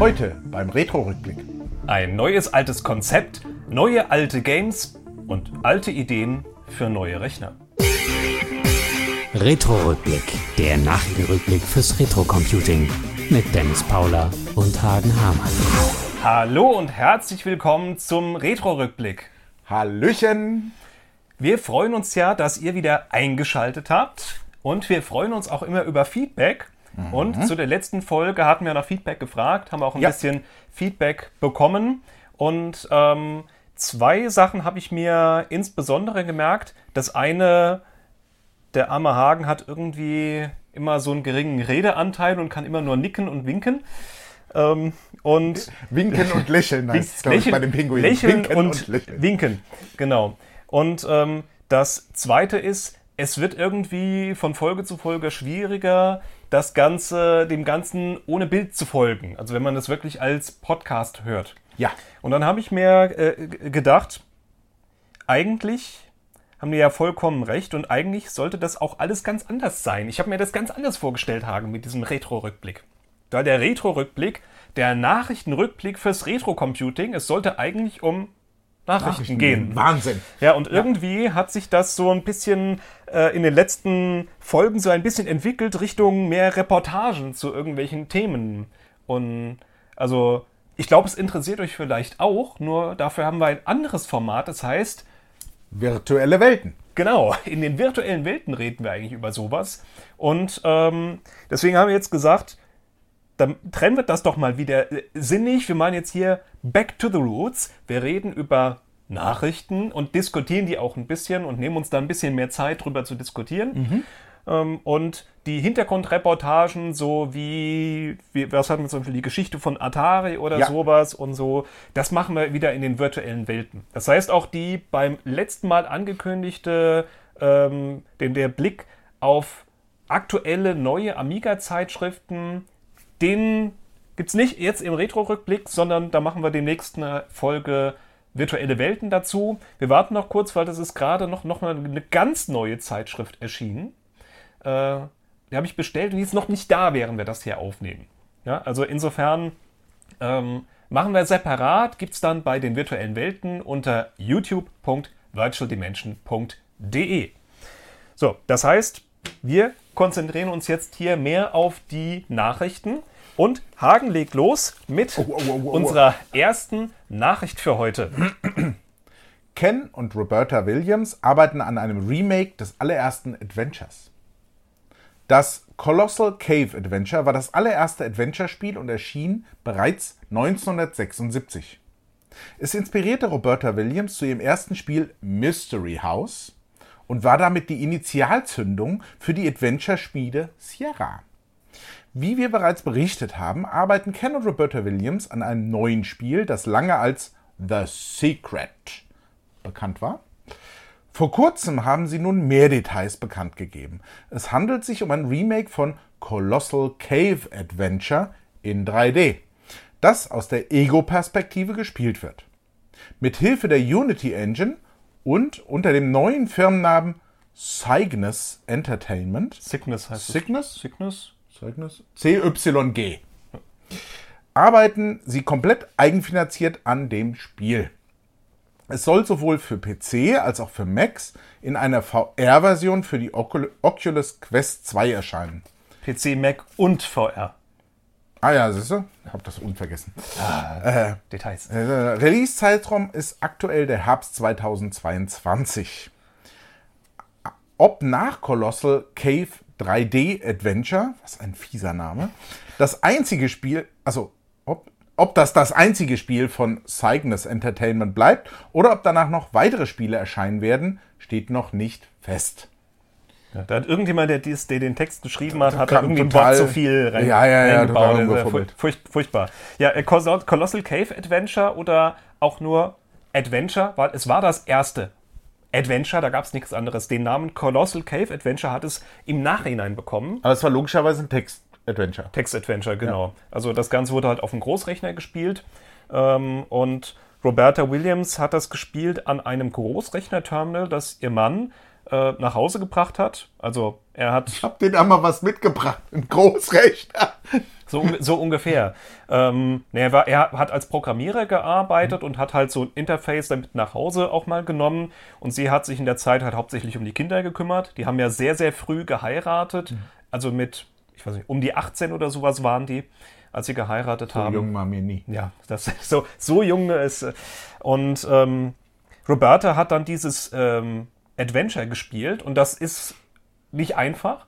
Heute beim Retro-Rückblick. Ein neues altes Konzept, neue alte Games und alte Ideen für neue Rechner. Retro-Rückblick, der Nachrichtenrückblick fürs Retro-Computing mit Dennis Paula und Hagen Hamann. Hallo und herzlich willkommen zum Retro-Rückblick. Hallöchen! Wir freuen uns ja, dass ihr wieder eingeschaltet habt und wir freuen uns auch immer über Feedback. Und zu der letzten Folge hatten wir nach Feedback gefragt, haben auch ein Ja. bisschen Feedback bekommen. Und ähm, zwei Sachen habe ich mir insbesondere gemerkt. Das eine, der arme Hagen hat irgendwie immer so einen geringen Redeanteil und kann immer nur nicken und winken. Ähm, und Winken und Lächeln heißt es, ich, bei den Pinguinen. Lächeln Winken und, lächeln. winken, genau. Und ähm, das Zweite ist, es wird irgendwie von Folge zu Folge schwieriger, das Ganze, dem Ganzen ohne Bild zu folgen. Also wenn man das wirklich als Podcast hört. Ja, Und dann habe ich mir äh, gedacht, eigentlich haben die ja vollkommen recht und eigentlich sollte das auch alles ganz anders sein. Ich habe mir das ganz anders vorgestellt, Hagen, mit diesem Retro-Rückblick. Da der Retro-Rückblick, der Nachrichtenrückblick fürs Retro-Computing, es sollte eigentlich um Nachrichten, gehen. Wahnsinn. Ja, und irgendwie hat sich das so ein bisschen äh, in den letzten Folgen so ein bisschen entwickelt Richtung mehr Reportagen zu irgendwelchen Themen. Und also, ich glaube, es interessiert euch vielleicht auch, nur dafür haben wir ein anderes Format. Das heißt, Virtuelle Welten. Genau, in den virtuellen Welten reden wir eigentlich über sowas. Und ähm, deswegen haben wir jetzt gesagt, dann trennen wir das doch mal wieder äh, sinnig. Wir machen jetzt hier Back to the Roots. Wir reden über Nachrichten und diskutieren die auch ein bisschen und nehmen uns da ein bisschen mehr Zeit drüber zu diskutieren. Ähm, und die Hintergrundreportagen, so wie, wie, was hatten wir zum Beispiel, die Geschichte von Atari oder Ja. sowas und so, das machen wir wieder in den virtuellen Welten. Das heißt, auch die beim letzten Mal angekündigte, ähm, der Blick auf aktuelle neue Amiga-Zeitschriften, den gibt es nicht jetzt im Retro-Rückblick, sondern da machen wir demnächst eine Folge virtuelle Welten dazu. Wir warten noch kurz, weil das ist gerade noch, noch mal eine ganz neue Zeitschrift erschienen. Äh, die habe ich bestellt und die ist noch nicht da, während wir das hier aufnehmen. Ja, also insofern ähm, machen wir separat, gibt es dann bei den virtuellen Welten unter youtube.virtualdimension.de. So, das heißt, wir konzentrieren uns jetzt hier mehr auf die Nachrichten und Hagen legt los mit oh, oh, oh, unserer ersten Nachricht für heute. Ken und Roberta Williams arbeiten an einem Remake des allerersten Adventures. Das Colossal Cave Adventure war das allererste Adventure-Spiel und erschien bereits 1976. Es inspirierte Roberta Williams zu ihrem ersten Spiel Mystery House und war damit die Initialzündung für die Adventure-Spiele Sierra. Wie wir bereits berichtet haben, arbeiten Ken und Roberta Williams an einem neuen Spiel, das lange als The Secret bekannt war. Vor kurzem haben sie nun mehr Details bekannt gegeben. Es handelt sich um ein Remake von Colossal Cave Adventure in 3D, das aus der Ego-Perspektive gespielt wird. Mit Hilfe der Unity Engine und unter dem neuen Firmennamen Cygnus Entertainment Sickness heißt Cygnus? es. Sickness? Cygnus? CYG. Arbeiten sie komplett eigenfinanziert an dem Spiel. Es soll sowohl für PC als auch für Macs in einer VR-Version für die Ocul- Oculus Quest 2 erscheinen. PC, Mac und VR. Ah ja, siehst du? Ich hab das unvergessen. Details. Äh, Release-Zeitraum ist aktuell der Herbst 2022. Ob nach Colossal Cave 3D Adventure, was ein fieser Name, das einzige Spiel, also ob, ob das das einzige Spiel von Cygnus Entertainment bleibt oder ob danach noch weitere Spiele erscheinen werden, steht noch nicht fest. Ja, da hat irgendjemand, der, dies, der den Text geschrieben hat, hat da irgendwie total- Wort zu viel rein, Ja, ja, ja, total reingebaut. Das ist ja umgefummelt. furch- furch- furchtbar. Ja, äh, Colossal Cave Adventure oder auch nur Adventure, weil es war das erste Adventure, da gab es nichts anderes. Den Namen Colossal Cave Adventure hat es im Nachhinein bekommen. Aber es war logischerweise ein Text-Adventure. Text-Adventure, genau. Also das Ganze wurde halt auf dem Großrechner gespielt. Ähm, und Roberta Williams hat das gespielt an einem Großrechner-Terminal, das ihr Mann äh, nach Hause gebracht hat. Also er hat Hab den einmal was mitgebracht, ein Großrechner. So, so ungefähr. Ähm, er, war, er hat als Programmierer gearbeitet und hat halt so ein Interface damit nach Hause auch mal genommen. Und sie hat sich in der Zeit halt hauptsächlich um die Kinder gekümmert. Die haben ja sehr, sehr früh geheiratet. Also mit, ich weiß nicht, um die 18 oder sowas waren die, als sie geheiratet So haben. jung war mir nie. Ja, das so, so jung ist. äh, Und ähm, Roberta hat dann dieses ähm, Adventure gespielt und das ist nicht einfach.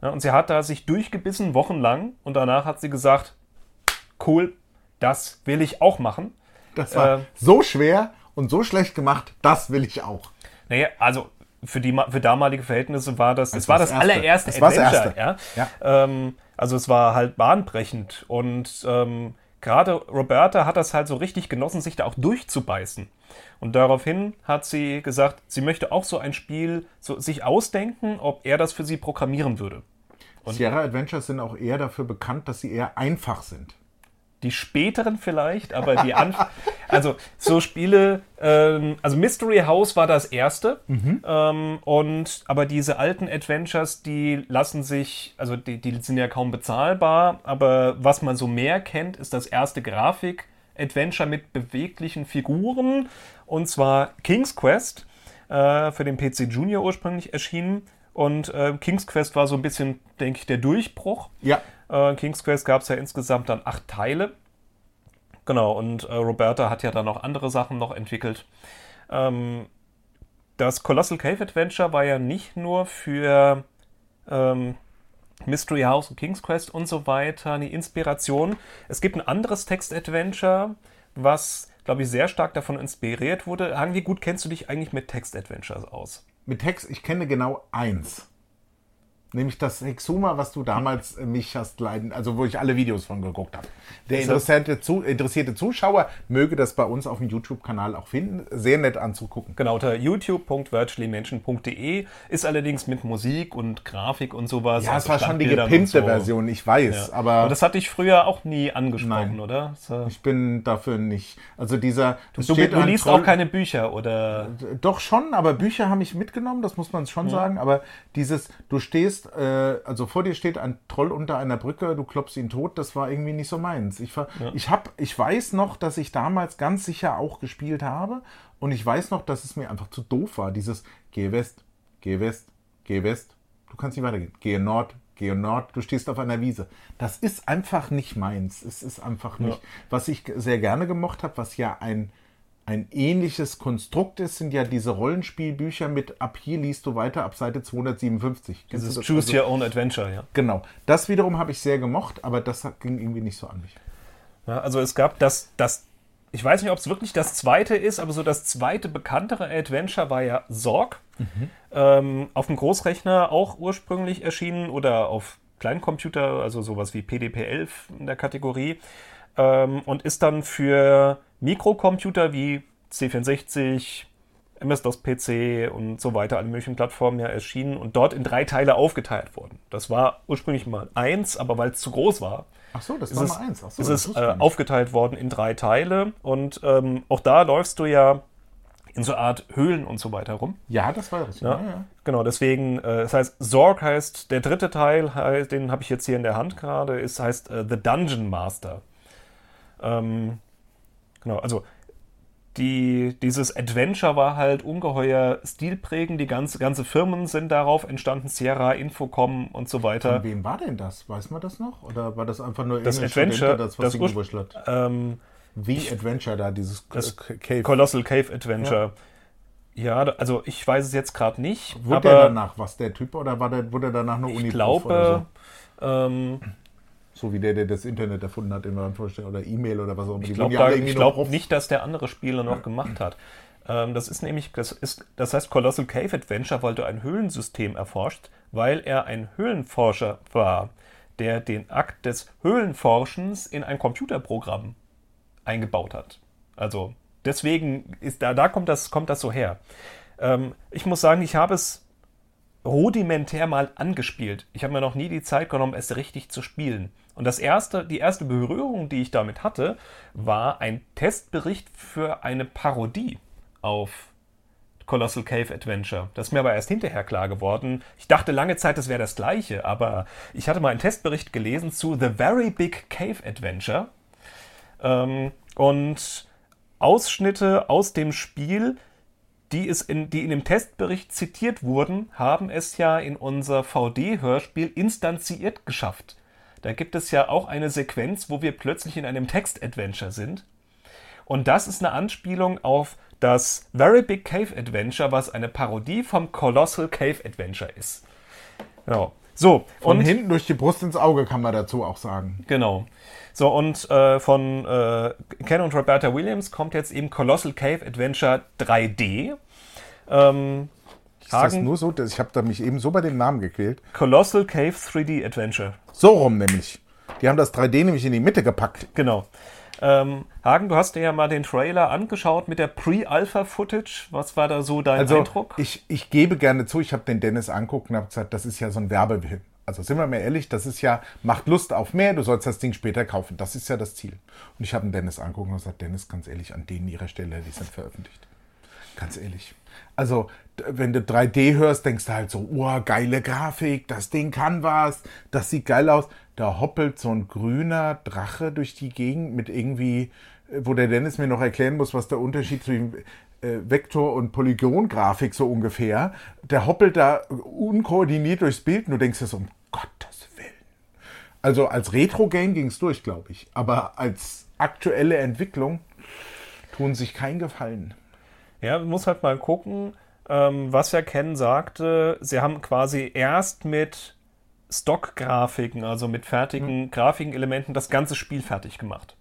Und sie hat da sich durchgebissen, wochenlang, und danach hat sie gesagt, cool, das will ich auch machen. Das war Äh, so schwer und so schlecht gemacht, das will ich auch. Naja, also für, die, für damalige Verhältnisse war das, es war das das Erste. allererste das Adventure. Erste. Ja? Ja. Ähm, also es war halt bahnbrechend und ähm, gerade Roberta hat das halt so richtig genossen, sich da auch durchzubeißen. Und daraufhin hat sie gesagt, sie möchte auch so ein Spiel so sich ausdenken, ob er das für sie programmieren würde. Sierra Adventures sind auch eher dafür bekannt, dass sie eher einfach sind. Die späteren vielleicht, aber die Anf also so Spiele, ähm, also Mystery House war das erste, ähm, und aber diese alten Adventures, die lassen sich, also die, die sind ja kaum bezahlbar, aber was man so mehr kennt, ist das erste Grafik-Adventure mit beweglichen Figuren, und zwar King's Quest, äh, für den PC Junior ursprünglich erschienen. Und äh, King's Quest war so ein bisschen, denke ich, der Durchbruch. Ja. Äh, King's Quest gab es ja insgesamt dann acht Teile. Genau, und äh, Roberta hat ja dann noch andere Sachen noch entwickelt. Ähm, das Colossal Cave Adventure war ja nicht nur für ähm, Mystery House und King's Quest und so weiter eine Inspiration. Es gibt ein anderes Text-Adventure, was, glaube ich, sehr stark davon inspiriert wurde. Hagen, wie gut kennst du dich eigentlich mit Text-Adventures aus? Mit Text, ich kenne genau eins. Nämlich das Hexuma, was du damals äh, mich hast leiden, also wo ich alle Videos von geguckt habe. Der interessierte, zu, interessierte Zuschauer möge das bei uns auf dem YouTube-Kanal auch finden. Sehr nett anzugucken. Genau, unter youtube.virtuallymention.de ist allerdings mit Musik und Grafik und sowas. Ja, es war schon die gepimpte so. Version, ich weiß, Ja. aber und das hatte ich früher auch nie angesprochen, Nein. oder? So. ich bin dafür nicht. Also dieser. es Du, du ein liest Troll- auch keine Bücher, oder? Doch schon, aber Bücher haben mich mitgenommen, das muss man schon sagen. Aber dieses, du stehst, äh, also vor dir steht ein Troll unter einer Brücke, du klopfst ihn tot, das war irgendwie nicht so meins. Ich, ver- ich, hab, ich weiß noch, dass ich damals ganz sicher auch gespielt habe und ich weiß noch, dass es mir einfach zu doof war. Dieses Geh West, geh West, geh West, du kannst nicht weitergehen. Gehe Nord, gehe Nord, du stehst auf einer Wiese. Das ist einfach nicht meins. Es ist einfach nicht. Was ich sehr gerne gemocht habe, was ja ein ein ähnliches Konstrukt ist, sind ja diese Rollenspielbücher mit ab hier liest du weiter ab Seite 257. Kennst Dieses das? Choose Also- Your Own Adventure, ja. Genau. Das wiederum habe ich sehr gemocht, aber das ging irgendwie nicht so an mich. ja. Also es gab das, das, ich weiß nicht, ob es wirklich das zweite ist, aber so das zweite bekanntere Adventure war ja Sorg. Ähm, auf dem Großrechner auch ursprünglich erschienen oder auf Kleincomputer, also sowas wie PDP-11 in der Kategorie. Ähm, und ist dann für Mikrocomputer wie C64, MS-DOS-PC und so weiter, alle möglichen Plattformen ja erschienen und dort in drei Teile aufgeteilt worden. Das war ursprünglich mal eins, aber weil es zu groß war, Ach so, das ist war es, mal eins. Ach so, ist es ich äh, aufgeteilt worden in drei Teile und ähm, auch da läufst du ja in so Art Höhlen und so weiter rum. Ja, das war es. Ja. Ja, Ja, Genau, deswegen, äh, das heißt, Zorg heißt, der dritte Teil, den habe ich jetzt hier in der Hand gerade, ist, heißt äh, The Dungeon Master. Ähm, genau, also die, dieses Adventure war halt ungeheuer stilprägend, die ganze, ganze Firmen sind darauf entstanden, Sierra, Infocom und so weiter. Von wem war denn das? Weiß man das noch? Oder war das einfach nur Das Adventure, das was das sie ur-? Ähm, Wie Adventure da, dieses das Cave. Colossal Cave Adventure. Ja, da- also ich weiß es jetzt gerade nicht, Wurde der aber danach was, der Typ? Oder war der, wurde er danach nur ich Uniprof oder glaube, ähm, so? Wie der, der das Internet erfunden hat, wir vorstellen. Oder E-Mail oder was auch immer. Ich glaube nur glaub nicht, dass der andere Spieler noch gemacht hat. Ähm, das ist nämlich, das, ist, das heißt Colossal Cave Adventure, weil du ein Höhlensystem erforscht, weil er ein Höhlenforscher war, der den Akt des Höhlenforschens in ein Computerprogramm eingebaut hat. Also deswegen ist da, da kommt das, kommt das so her. Ähm, ich muss sagen, ich habe es rudimentär mal angespielt. Ich habe mir noch nie die Zeit genommen, es richtig zu spielen. Und das erste, die erste Berührung, die ich damit hatte, war ein Testbericht für eine Parodie auf Colossal Cave Adventure. Das ist mir aber erst hinterher klar geworden. Ich dachte lange Zeit, das wäre das gleiche, aber ich hatte mal einen Testbericht gelesen zu The Very Big Cave Adventure. Ähm, und Ausschnitte aus dem Spiel, die, es in, die in dem Testbericht zitiert wurden, haben es ja in unser VD-Hörspiel instanziert geschafft. Da gibt es ja auch eine Sequenz, wo wir plötzlich in einem Text-Adventure sind. Und das ist eine Anspielung auf das Very Big Cave Adventure, was eine Parodie vom Colossal Cave Adventure ist. Genau. So, Von und hinten durch die Brust ins Auge kann man dazu auch sagen. Genau. So, und äh, von äh, Ken und Roberta Williams kommt jetzt eben Colossal Cave Adventure 3D. Ähm, ist das nur so? Ich habe da mich eben so bei dem Namen gequält. Colossal Cave 3D Adventure. So rum nämlich. Die haben das 3D nämlich in die Mitte gepackt. Genau. Ähm, Hagen, du hast dir ja mal den Trailer angeschaut mit der Pre-Alpha-Footage. Was war da so dein also, Eindruck? Ich, ich gebe gerne zu, ich habe den Dennis anguckt und habe gesagt, das ist ja so ein Werbefilm. Also sind wir mal ehrlich, das ist ja, macht Lust auf mehr, du sollst das Ding später kaufen. Das ist ja das Ziel. Und ich habe den Dennis anguckt und gesagt, Dennis, ganz ehrlich, an denen ihrer Stelle, die sind veröffentlicht. Ganz ehrlich. Also, wenn du 3D hörst, denkst du halt so, oh, geile Grafik, das Ding kann was, das sieht geil aus. Da hoppelt so ein grüner Drache durch die Gegend mit irgendwie, wo der Dennis mir noch erklären muss, was der Unterschied zwischen äh, Vektor- und Polygongrafik so ungefähr. Der hoppelt da unkoordiniert durchs Bild und du denkst dir so, um Gottes Willen. Also als Retro-Game ging es durch, glaube ich. Aber als aktuelle Entwicklung tun sich keinen Gefallen. Ja, man muss halt mal gucken, ähm, was ja Ken sagte. Sie haben quasi erst mit Stock-Grafiken, also mit fertigen mhm. Grafiken-Elementen, das ganze Spiel fertig gemacht.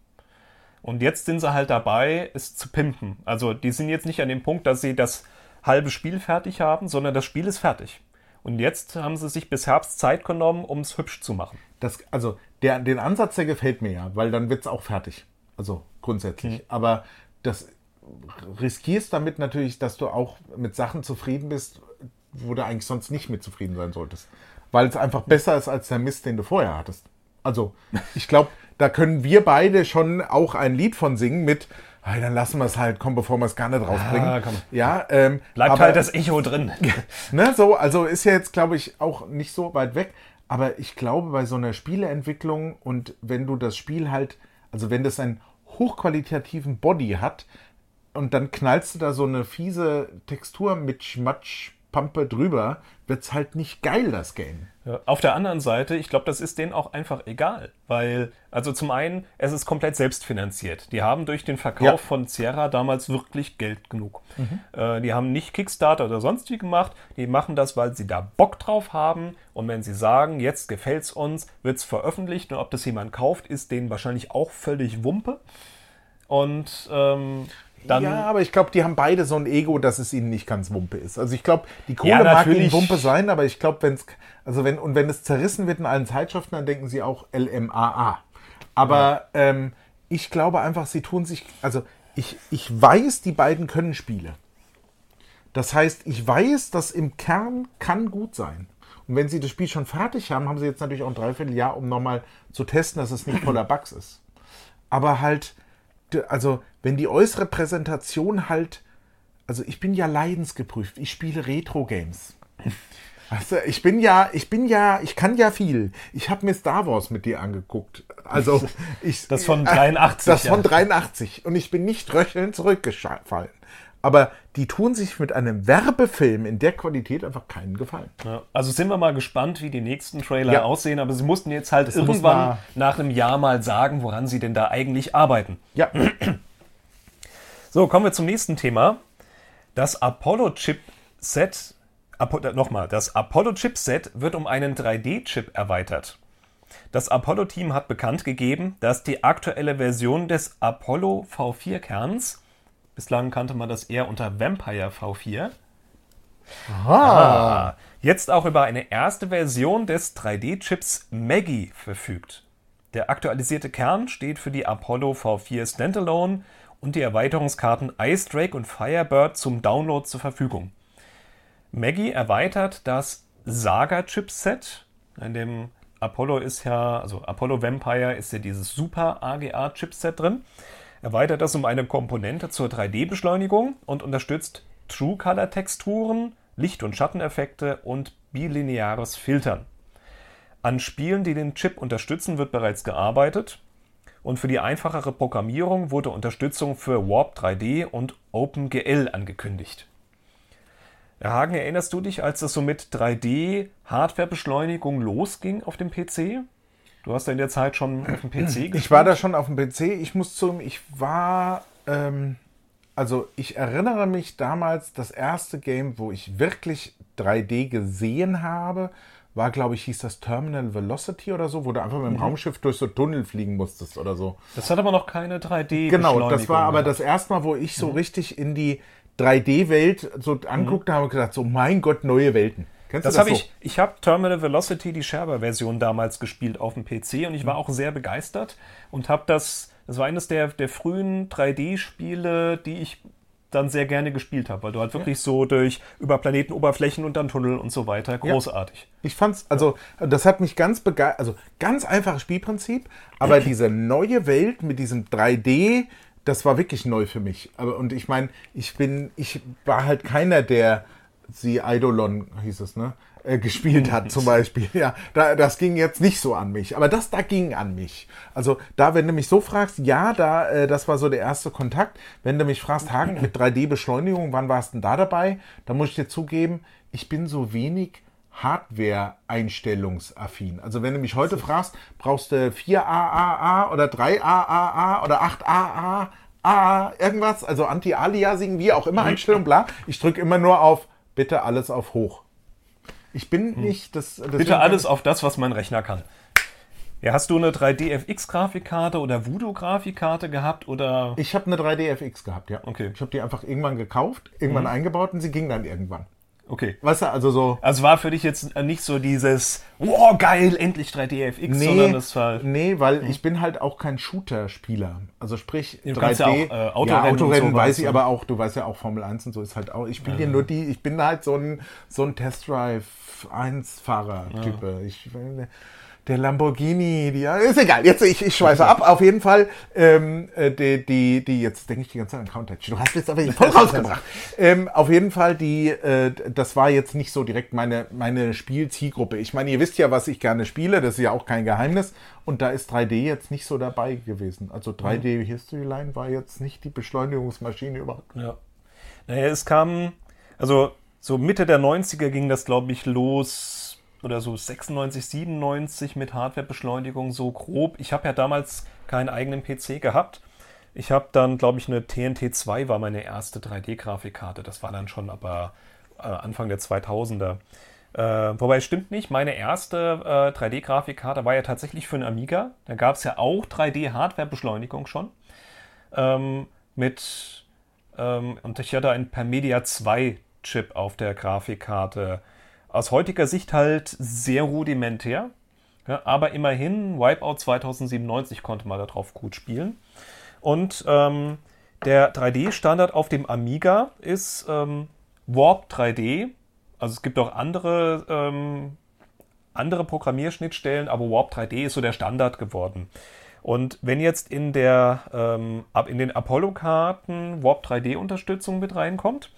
Und jetzt sind sie halt dabei, es zu pimpen. Also die sind jetzt nicht an dem Punkt, dass sie das halbe Spiel fertig haben, sondern das Spiel ist fertig. Und jetzt haben sie sich bis Herbst Zeit genommen, um es hübsch zu machen. Das, also der, den Ansatz, der gefällt mir ja, weil dann wird es auch fertig. Also grundsätzlich. Mhm. Aber das riskierst damit natürlich, dass du auch mit Sachen zufrieden bist, wo du eigentlich sonst nicht mit zufrieden sein solltest. Weil es einfach besser ist als der Mist, den du vorher hattest. Also, ich glaube, da können wir beide schon auch ein Lied von singen mit, hey, dann lassen wir es halt, komm, bevor wir es gar nicht rausbringen. Ah, ja, ähm, Bleibt aber, halt das Echo drin. ne, so, also ist ja jetzt, glaube ich, auch nicht so weit weg. Aber ich glaube, bei so einer Spieleentwicklung und wenn du das Spiel halt, also wenn das einen hochqualitativen Body hat, und dann knallst du da so eine fiese Textur mit Schmatschpampe drüber, wird's halt nicht geil, das Game. Ja, auf der anderen Seite, ich glaube, das ist denen auch einfach egal, weil, also zum einen, es ist komplett selbstfinanziert. Die haben durch den Verkauf ja. von Sierra damals wirklich Geld genug. Mhm. Äh, die haben nicht Kickstarter oder sonst wie gemacht, die machen das, weil sie da Bock drauf haben und wenn sie sagen, jetzt gefällt's uns, wird's veröffentlicht und ob das jemand kauft, ist denen wahrscheinlich auch völlig Wumpe. Und ähm, dann, ja, aber ich glaube, die haben beide so ein Ego, dass es ihnen nicht ganz Wumpe ist. Also ich glaube, die Kohle ja, mag ihnen Wumpe sein, aber ich glaube, wenn es, also wenn, und wenn es zerrissen wird in allen Zeitschriften, dann denken sie auch LMAA. Aber ja. ähm, ich glaube einfach, sie tun sich, also ich, ich weiß, die beiden können Spiele. Das heißt, ich weiß, dass im Kern kann gut sein. Und wenn sie das Spiel schon fertig haben, haben sie jetzt natürlich auch ein Dreivierteljahr, um nochmal zu testen, dass es nicht voller Bugs ist. Aber halt, also wenn die äußere Präsentation halt, also ich bin ja leidensgeprüft, ich spiele Retro-Games. Du, ich bin ja, ich bin ja, ich kann ja viel. Ich habe mir Star Wars mit dir angeguckt. Also ich, das von 83. Das ja. von 83 und ich bin nicht röchelnd zurückgefallen. Aber die tun sich mit einem Werbefilm in der Qualität einfach keinen Gefallen. Ja, also sind wir mal gespannt, wie die nächsten Trailer ja. aussehen. Aber sie mussten jetzt halt das irgendwann nach einem Jahr mal sagen, woran sie denn da eigentlich arbeiten. Ja. So, kommen wir zum nächsten Thema. Das Apollo-Chip-Set, Apo, nochmal, das Apollo-Chipset wird um einen 3D-Chip erweitert. Das Apollo-Team hat bekannt gegeben, dass die aktuelle Version des Apollo V4-Kerns Bislang kannte man das eher unter Vampire V4. Aha. Jetzt auch über eine erste Version des 3D-Chips Maggie verfügt. Der aktualisierte Kern steht für die Apollo V4 Standalone und die Erweiterungskarten Ice Drake und Firebird zum Download zur Verfügung. Maggie erweitert das Saga-Chipset. In dem Apollo ist ja, also Apollo Vampire ist ja dieses Super AGA-Chipset drin erweitert das um eine Komponente zur 3D-Beschleunigung und unterstützt True-Color-Texturen, Licht- und Schatteneffekte und bilineares Filtern. An Spielen, die den Chip unterstützen, wird bereits gearbeitet. Und für die einfachere Programmierung wurde Unterstützung für Warp 3D und OpenGL angekündigt. Herr Hagen, erinnerst du dich, als es so mit 3D-Hardwarebeschleunigung losging auf dem PC? Du hast ja in der Zeit schon auf dem PC gespielt. Ich war da schon auf dem PC. Ich muss zugeben, ich war. Ähm, also, ich erinnere mich damals, das erste Game, wo ich wirklich 3D gesehen habe, war, glaube ich, hieß das Terminal Velocity oder so, wo du einfach mit dem Mhm. Raumschiff durch so Tunnel fliegen musstest oder so. Das hat aber noch keine 3D. Genau, das war aber das erste Mal, wo ich Mhm. so richtig in die 3D-Welt so anguckt habe und gedacht, so mein Gott, neue Welten. Kennst Das du das habe so? ich, ich habe Terminal Velocity, die Sherber-Version damals gespielt auf dem PC und ich Mhm. war auch sehr begeistert und habe das, das war eines der, der frühen 3D-Spiele, die ich dann sehr gerne gespielt habe, weil du halt wirklich so durch über Planetenoberflächen und dann Tunnel und so weiter, großartig. Ich fand's, also, das hat mich ganz begeistert, also ganz einfaches Spielprinzip, aber diese neue Welt mit diesem 3D, das war wirklich neu für mich. Aber, und ich meine, ich bin, ich war halt keiner, der The Eidolon hieß es, ne? Äh, Gespielt hat zum Beispiel. Ja, da, das ging jetzt nicht so an mich. Aber das da ging an mich. Also da, wenn du mich so fragst, ja, da, äh, das war so der erste Kontakt. Wenn du mich fragst, Hagen, mit 3D-Beschleunigung, wann warst du denn da dabei? Da muss ich dir zugeben, ich bin so wenig Hardware-Einstellungsaffin. Also wenn du mich heute fragst, brauchst du 4AAA oder 3AAA oder 8AA, A, irgendwas, also Anti-Aliasing, wie auch immer, Einstellung, bla. Ich drücke immer nur auf, bitte alles auf hoch. Ich bin nicht das. Bitte alles auf das, was mein Rechner kann. Ja, hast du eine 3D-FX-Grafikkarte oder Voodoo-Grafikkarte gehabt oder Ich habe eine 3D-FX gehabt, ja. Okay. Mhm. Ich habe die einfach irgendwann gekauft, irgendwann eingebaut und sie ging dann irgendwann. Okay. Weißt du, also so. Also war für dich jetzt nicht so dieses, wow, geil, endlich 3D-FX, sondern das war. nee, weil ich bin halt auch kein Shooter-Spieler. Also sprich, Du kannst ja auch, äh, Autorennen ja, Autorennen sowas, weiß ich aber auch, du weißt ja auch, Formel 1 und so ist halt auch, ich spiele hier nur die, ich bin halt so ein, so ein Test-Drive-1-Fahrer-Type. Ich, der Lamborghini, die, ist egal, jetzt ich, ich schweife ab. Auf jeden Fall, ähm, äh, die, die, die, jetzt denke ich die ganze Zeit an Countach. Du hast jetzt aber voll rausgebracht. ähm, auf jeden Fall, die, äh, das war jetzt nicht so direkt meine, meine Spielzielgruppe. Ich meine, ihr wisst ja, was ich gerne spiele, das ist ja auch kein Geheimnis. Und da ist 3D jetzt nicht so dabei gewesen. Also 3D History Line war jetzt nicht die Beschleunigungsmaschine überhaupt. Ja. Naja, es kam, also so Mitte der 90er ging das, glaube ich, los, oder so 96, 97 mit Hardwarebeschleunigung so grob. Ich habe ja damals keinen eigenen PC gehabt. Ich habe dann, glaube ich, eine TNT 2 war meine erste 3D-Grafikkarte. Das war dann schon aber äh, Anfang der 2000er. Äh, wobei stimmt nicht, meine erste äh, 3D-Grafikkarte war ja tatsächlich für einen Amiga. Da gab es ja auch 3D-Hardwarebeschleunigung schon. Ähm, mit ähm, und ich hatte einen Permedia 2 Chip auf der Grafikkarte. Aus heutiger Sicht halt sehr rudimentär, ja, aber immerhin Wipeout 2097 konnte man darauf gut spielen. Und ähm, der 3D-Standard auf dem Amiga ist ähm, Warp 3D. Also es gibt auch andere, ähm, andere Programmierschnittstellen, aber Warp 3D ist so der Standard geworden. Und wenn jetzt in, der, ähm, in den Apollo-Karten Warp 3D-Unterstützung mit reinkommt,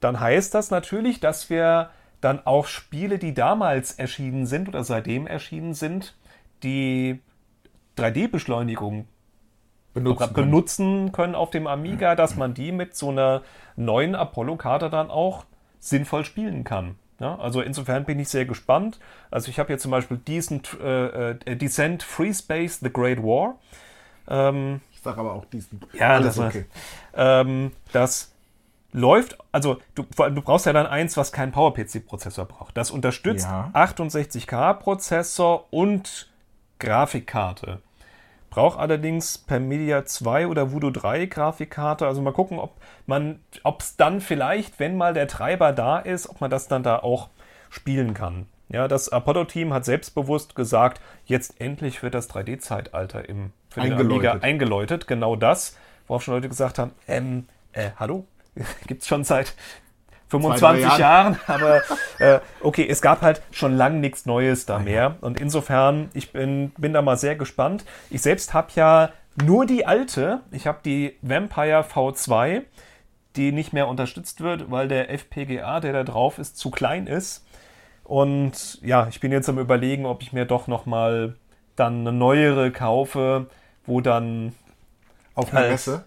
dann heißt das natürlich, dass wir dann auch Spiele, die damals erschienen sind oder seitdem erschienen sind, die 3D-Beschleunigung Benutzen. benutzen können auf dem Amiga, dass man die mit so einer neuen Apollo-Karte dann auch sinnvoll spielen kann. Ja, also insofern bin ich sehr gespannt. Also ich habe hier zum Beispiel Decent, äh, äh, Descent Free Space The Great War. Ähm, Ich sage aber auch diesen. Ja, alles das- okay. ähm, das läuft, also du, vor allem, du brauchst ja dann eins, was keinen PowerPC-Prozessor braucht. Das unterstützt Ja. 68K-Prozessor und Grafikkarte. Braucht allerdings per Media 2 oder Voodoo 3 Grafikkarte. Also mal gucken, ob man, ob es dann vielleicht, wenn mal der Treiber da ist, ob man das dann da auch spielen kann. Ja, das Apollo-Team hat selbstbewusst gesagt, jetzt endlich wird das 3D-Zeitalter im für den Eingeläutet. Amiga eingeläutet. Genau das, worauf schon Leute gesagt haben, ähm, äh, hallo? Gibt's schon seit 25 Zwei, drei Jahren, aber äh, okay, es gab halt schon lang nichts Neues da mehr. Und insofern, ich bin, bin da mal sehr gespannt. Ich selbst habe ja nur die alte, ich habe die Vampire V2, die nicht mehr unterstützt wird, weil der FPGA, der da drauf ist, zu klein ist. Und ja, ich bin jetzt am überlegen, ob ich mir doch nochmal dann eine neuere kaufe, wo dann Auf einer Als- Messe.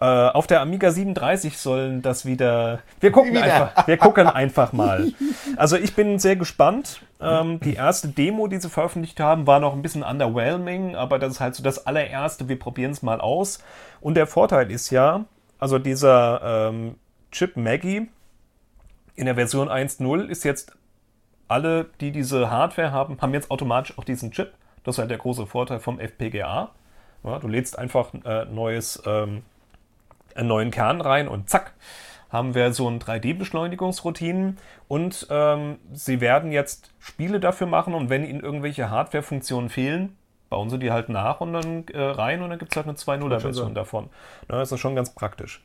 Äh, auf der Amiga 37 sollen das wieder. Wir gucken Wieder. einfach. Wir gucken einfach mal. Also ich bin sehr gespannt. Ähm, die erste Demo, die sie veröffentlicht haben, war noch ein bisschen underwhelming, aber das ist halt so das allererste. Wir probieren es mal aus. Und der Vorteil ist ja, also dieser ähm, Chip Maggie in der Version 1.0 ist jetzt alle, die diese Hardware haben, haben jetzt automatisch auch diesen Chip. Das ist halt der große Vorteil vom FPGA. Ja, du lädst einfach äh, neues, ähm, einen neuen Kern rein und zack, haben wir so ein 3D-Beschleunigungsroutinen und ähm, sie werden jetzt Spiele dafür machen und wenn ihnen irgendwelche Hardware-Funktionen fehlen, bauen sie die halt nach und dann äh, rein und dann gibt es halt eine 2.0er-Version davon. Ja, das ist schon ganz praktisch.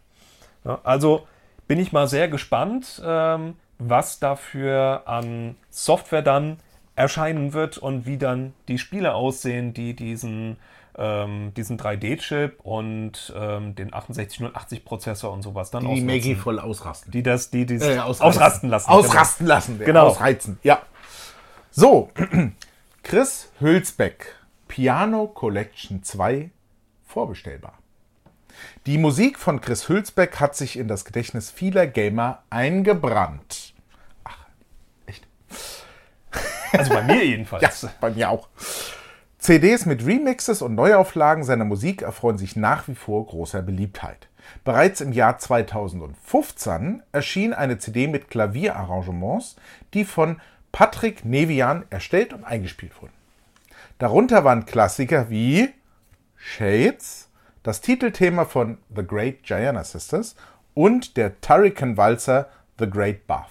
Ja, also bin ich mal sehr gespannt, ähm, was dafür an Software dann erscheinen wird und wie dann die Spiele aussehen, die diesen, ähm, diesen 3D-Chip und ähm, den 6880-Prozessor und sowas dann Die ausnutzen. Maggie voll ausrasten. Die das, die, die Äh, ausrasten lassen. Ausrasten lassen. Genau. Ausreizen. Ja. So, Chris Hülsbeck, Piano Collection 2, vorbestellbar. Die Musik von Chris Hülsbeck hat sich in das Gedächtnis vieler Gamer eingebrannt. Also bei mir Ja, jedenfalls. bei mir auch. CDs mit Remixes und Neuauflagen seiner Musik erfreuen sich nach wie vor großer Beliebtheit. Bereits im Jahr 2015 erschien eine CD mit Klavierarrangements, die von Patrick Nevian erstellt und eingespielt wurden. Darunter waren Klassiker wie Shades, das Titelthema von The Great Gianna Sisters und der Turrican-Walzer The Great Bath.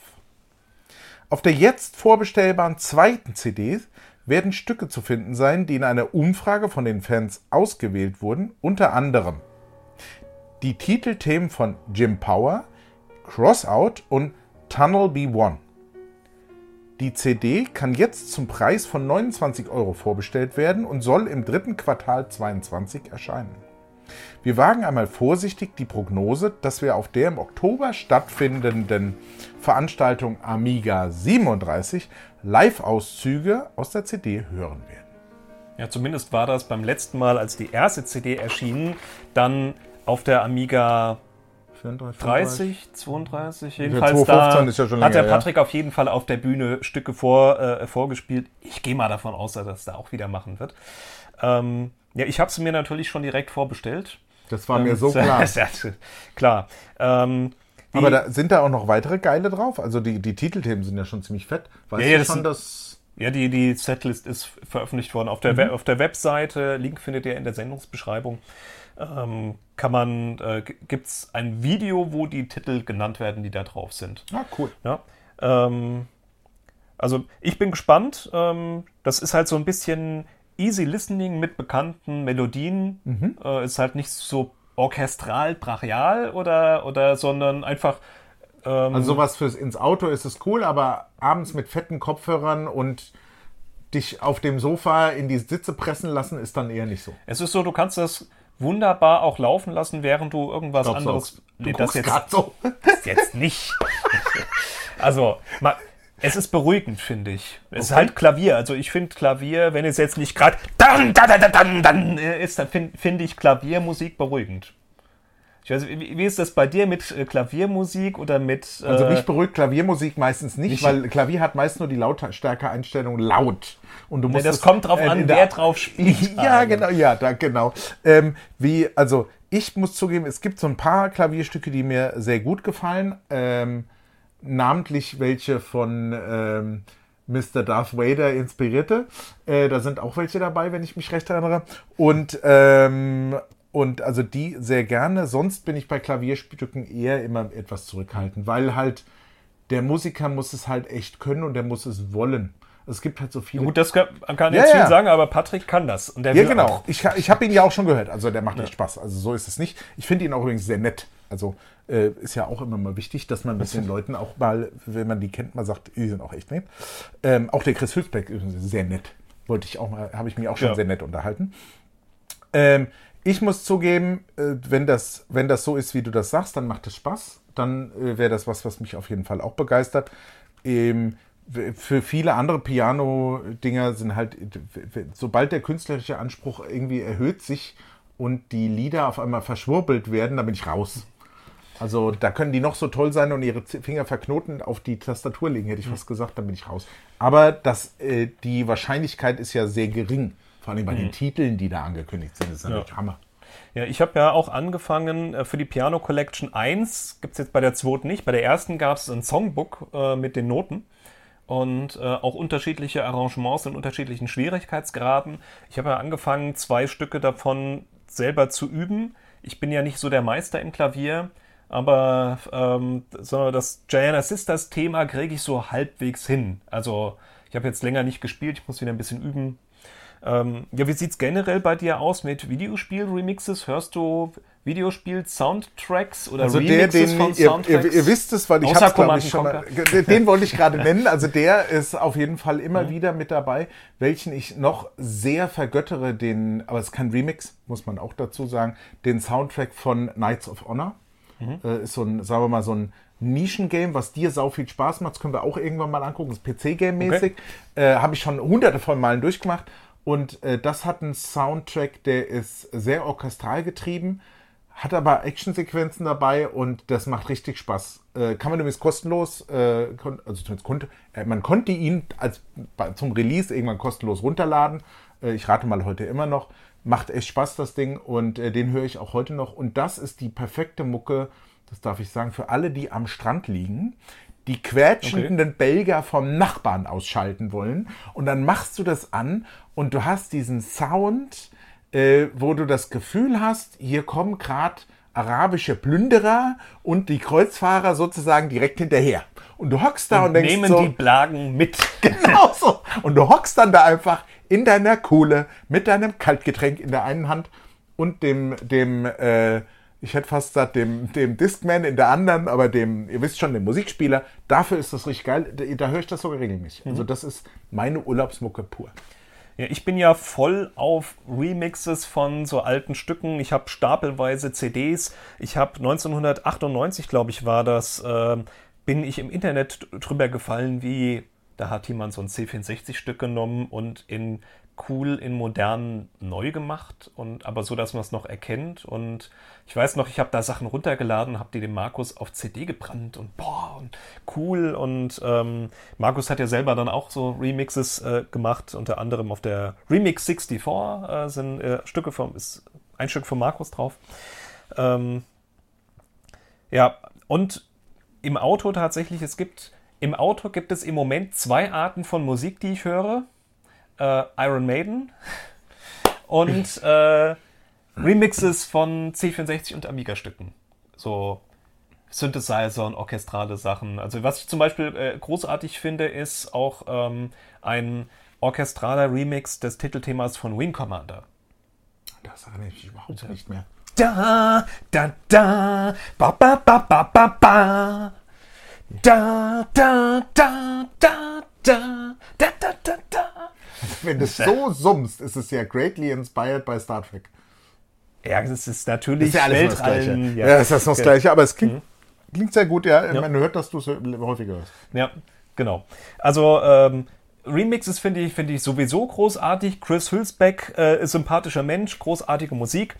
Auf der jetzt vorbestellbaren zweiten CD werden Stücke zu finden sein, die in einer Umfrage von den Fans ausgewählt wurden, unter anderem die Titelthemen von Jim Power, Crossout und Tunnel B1. Die CD kann jetzt zum Preis von 29 Euro vorbestellt werden und soll im dritten Quartal 22 erscheinen. Wir wagen einmal vorsichtig die Prognose, dass wir auf der im Oktober stattfindenden Veranstaltung Amiga 37 Live-Auszüge aus der CD hören werden. Ja, zumindest war das beim letzten Mal, als die erste CD erschien, dann auf der Amiga 30, 32, jedenfalls 215 da ist ja schon hat der länger, ja. Patrick auf jeden Fall auf der Bühne Stücke vor, äh, vorgespielt. Ich gehe mal davon aus, dass er das da auch wieder machen wird. Ähm, ja, ich habe es mir natürlich schon direkt vorbestellt. Das war mir Ähm, so klar. ja, klar. Ähm, Aber da sind da auch noch weitere geile drauf. Also die, die Titelthemen sind ja schon ziemlich fett. Weißt Ja, ja, du schon, dass. Ja, die, die Setlist ist veröffentlicht worden auf Mhm. der, We auf der Webseite. Link findet ihr in der Sendungsbeschreibung. Ähm, kann man, äh, gibt es ein Video, wo die Titel genannt werden, die da drauf sind. Ah, cool. Ja. Ähm, also ich bin gespannt. Ähm, das ist halt so ein bisschen easy listening mit bekannten Melodien. Mhm. Äh, ist halt nicht so orchestral, brachial oder, oder sondern einfach. Ähm, Also sowas fürs ins Auto ist es cool, aber abends mit fetten Kopfhörern und dich auf dem Sofa in die Sitze pressen lassen, ist dann eher nicht so. Es ist so, du kannst das wunderbar auch laufen lassen, während du irgendwas Glaubst du anderes. auch? Du Nee, das jetzt, so. das jetzt nicht. also, ma, es ist beruhigend, finde ich. Es ist halt Klavier. Also ich finde Klavier, wenn es jetzt nicht gerade dann, dann, dann, dann, dann ist, dann finde find ich Klaviermusik beruhigend. Ich weiß, wie, wie ist das bei dir mit äh, Klaviermusik oder mit. Also äh, mich beruhigt Klaviermusik meistens nicht, nicht- weil Klavier hat meist nur die Lautstärke-Einstellung laut. Und du musst das es, kommt drauf äh, an, wer drauf spielt. Ja, genau, ja, da, genau. Ähm, wie, also ich muss zugeben, es gibt so ein paar Klavierstücke, die mir sehr gut gefallen. Ähm, namentlich welche von ähm, Mr. Darth Vader inspirierte. Äh, da sind auch welche dabei, wenn ich mich recht erinnere. Und, ähm, und also die sehr gerne. Sonst bin ich bei Klavierstücken eher immer etwas zurückhaltend, weil halt der Musiker muss es halt echt können und der muss es wollen. Es gibt halt so viele Gut, das kann, man kann Ja, jetzt viel ja. sagen, aber Patrick kann das. Und der ja, genau. auch. Ich, ich habe ihn ja auch schon gehört. Also der macht echt Spaß. Also so ist es nicht. Ich finde ihn auch übrigens sehr nett. Also äh, ist ja auch immer mal wichtig, dass man mit den Leuten auch mal, wenn man die kennt, mal sagt, die sind auch echt nett. Ähm, auch der Chris Hülsbeck ist sehr nett. Wollte ich auch mal, habe ich mich auch schon Ja. sehr nett unterhalten. Ähm, ich muss zugeben, äh, wenn das, wenn das so ist, wie du das sagst, dann macht es Spaß. Dann äh, wäre das was, was mich auf jeden Fall auch begeistert. Ähm, für viele andere Piano-Dinger sind halt, sobald der künstlerische Anspruch irgendwie erhöht sich und die Lieder auf einmal verschwurbelt werden, dann bin ich raus. Also da können die noch so toll sein und ihre Finger verknoten auf die Tastatur legen, hätte ich fast gesagt, dann bin ich raus. Aber das, äh, die Wahrscheinlichkeit ist ja sehr gering. Vor allem bei den Titeln, die da angekündigt sind, das ist natürlich Hammer. Ja, ich habe ja auch angefangen äh, für die Piano Collection 1, gibt es jetzt bei der zweiten nicht. Bei der ersten gab es ein Songbook äh, mit den Noten und äh, auch unterschiedliche Arrangements in unterschiedlichen Schwierigkeitsgraden. Ich habe ja angefangen, zwei Stücke davon selber zu üben. Ich bin ja nicht so der Meister im Klavier, aber ähm, so das Diana Sisters Thema kriege ich so halbwegs hin. Also ich habe jetzt länger nicht gespielt, ich muss wieder ein bisschen üben. Ähm, ja, wie sieht's generell bei dir aus mit Videospiel-Remixes? Hörst du Videospiel-Soundtracks oder Also der, Remixes den von ihr, ihr, Soundtracks? ihr wisst es, weil ich hab's, glaube ich, schon mal, den, den wollte ich gerade nennen. Also der ist auf jeden Fall immer wieder mit dabei, welchen ich noch sehr vergöttere, den, aber es ist kein Remix, muss man auch dazu sagen, den Soundtrack von Knights of Honor. Äh, ist so ein, sagen wir mal, so ein Nischengame, was dir sau viel Spaß macht. Das können wir auch irgendwann mal angucken. Das ist PC-Game-mäßig. Äh, Habe ich schon hunderte von Malen durchgemacht. Und äh, das hat einen Soundtrack, der ist sehr orchestral getrieben, hat aber Actionsequenzen dabei und das macht richtig Spaß. Äh, kann man übrigens kostenlos, äh, kon also zumindest konnte, äh, man konnte ihn als, zum Release irgendwann kostenlos runterladen. Äh, ich rate mal heute immer noch. Macht echt Spaß, das Ding, und äh, den höre ich auch heute noch. Und das ist die perfekte Mucke, das darf ich sagen, für alle, die am Strand liegen, die quetschenden Belgier vom Nachbarn ausschalten wollen. Und dann machst du das an und du hast diesen Sound, äh, wo du das Gefühl hast, hier kommen gerade arabische Plünderer und die Kreuzfahrer sozusagen direkt hinterher. Und du hockst da und, denkst Nehmen so, die Blagen mit. Genau so. Und du hockst dann da einfach in deiner Kohle mit deinem Kaltgetränk in der einen Hand und dem, dem, äh, ich hätte fast gesagt, dem, dem Discman in der anderen, aber dem, ihr wisst schon, dem Musikspieler. Dafür ist das richtig geil. Da, da höre ich das sogar regelmäßig. Also das ist meine Urlaubsmucke pur. Ja, ich bin ja voll auf Remixes von so alten Stücken. Ich habe stapelweise CDs. Ich habe 1998, glaube ich, war das, ähm, bin ich im Internet drüber gefallen, wie da hat jemand so ein C64-Stück genommen und in cool, in modern neu gemacht und aber so, dass man es noch erkennt. Und ich weiß noch, ich habe da Sachen runtergeladen, habe die dem Markus auf CD gebrannt und boah, und cool. Und ähm, Markus hat ja selber dann auch so Remixes äh, gemacht, unter anderem auf der Remix 64 äh, sind äh, Stücke vom, ist ein Stück von Markus drauf. Ähm, ja, und im Auto tatsächlich, es gibt, im Auto gibt es im Moment zwei Arten von Musik, die ich höre. Äh, Iron Maiden und äh, Remixes von C64 und Amiga-Stücken. So Synthesizer und orchestrale Sachen. Also was ich zum Beispiel äh, großartig finde, ist auch ähm, ein orchestraler Remix des Titelthemas von Wing Commander. Das erinnere ich überhaupt nicht mehr. Da, da, da, ba, ba, ba, ba, ba, ba. Da, da, da, da, da, da, da, da, da. Wenn du so summst, ist es ja greatly inspired by Star Trek. Ja, das ist natürlich Ist ja alles das Gleiche. Ja, ist das noch das Gleiche, aber es klingt, klingt sehr gut, ja. Ja. Man hört, dass du es häufiger hörst. Ja, genau. Also ähm, Remixes finde ich, finde ich sowieso großartig. Chris Hülsbeck äh, ist sympathischer Mensch, großartige Musik.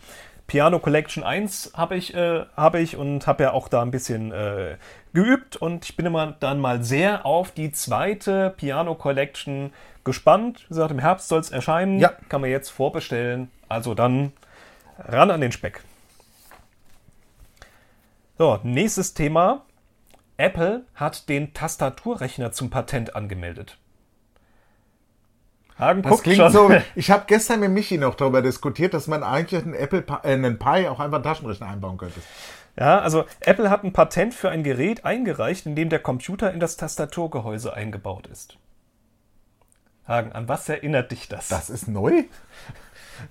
Piano Collection 1 habe ich, äh, habe ich und habe ja auch da ein bisschen äh, geübt und ich bin immer dann mal sehr auf die zweite Piano Collection gespannt. Wie gesagt, im Herbst soll es erscheinen. Ja. Kann man jetzt vorbestellen. Also dann ran an den Speck. So, nächstes Thema. Apple hat den Tastaturrechner zum Patent angemeldet. Hagen Das klingt schon. so. Ich habe gestern mit Michi noch darüber diskutiert, dass man eigentlich einen Apple Pi- äh, einen Pi auch einfach einen Taschenrechner einbauen könnte. Ja, also Apple hat ein Patent für ein Gerät eingereicht, in dem der Computer in das Tastaturgehäuse eingebaut ist. Hagen, an was erinnert dich das? Das ist neu?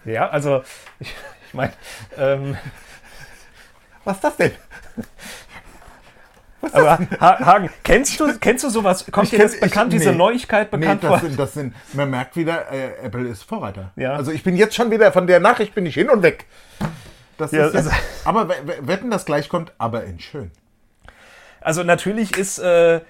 Ja, also ich, ich meine, ähm, Was ist das denn? Aber Ha- Hagen, kennst du, kennst du sowas? Kommt Ich dir kenn- das bekannt, ich- diese nee. Neuigkeit bekannt nee, vor? das sind, das sind, man merkt wieder, äh, Apple ist Vorreiter. Ja. Also ich bin jetzt schon wieder, von der Nachricht bin ich hin und weg. Das Ja, ist also- aber we- we- wetten, das gleich kommt, aber in schön. Also natürlich ist äh,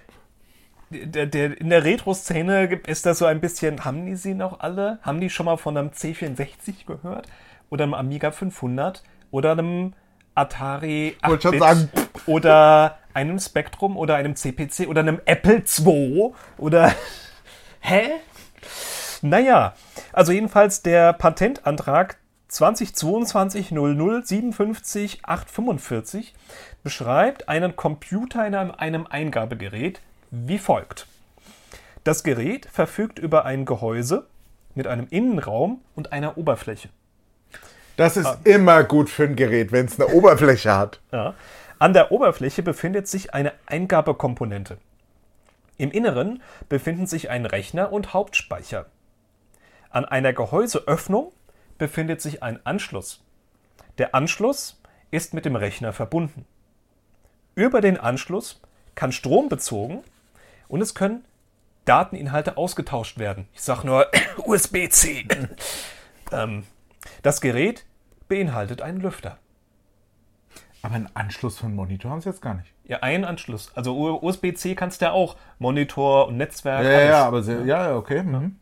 der, der, in der Retro-Szene ist das so ein bisschen, haben die sie noch alle? Haben die schon mal von einem C64 gehört? Oder einem Amiga 500? Oder einem Atari 8 Wollte schon sagen. Oder einem Spectrum? Oder einem CPC? Oder einem Apple II? Oder... Hä? Naja, also jedenfalls der Patentantrag 2022 00 57 845 beschreibt einen Computer in einem, einem Eingabegerät wie folgt. Das Gerät verfügt über ein Gehäuse mit einem Innenraum und einer Oberfläche. Das ist Ah. immer gut für ein Gerät, wenn es eine Oberfläche hat. Ja. An der Oberfläche befindet sich eine Eingabekomponente. Im Inneren befinden sich ein Rechner und Hauptspeicher. An einer Gehäuseöffnung befindet sich ein Anschluss. Der Anschluss ist mit dem Rechner verbunden. Über den Anschluss kann Strom bezogen und es können Dateninhalte ausgetauscht werden. Ich sage nur USB-C. ähm, das Gerät beinhaltet einen Lüfter. Aber einen Anschluss von Monitor haben sie jetzt gar nicht. Ja, ein Anschluss. Also USB-C kannst du ja auch. Monitor und Netzwerk. Ja, alles. ja, aber sehr, ja, ja, okay. Mhm.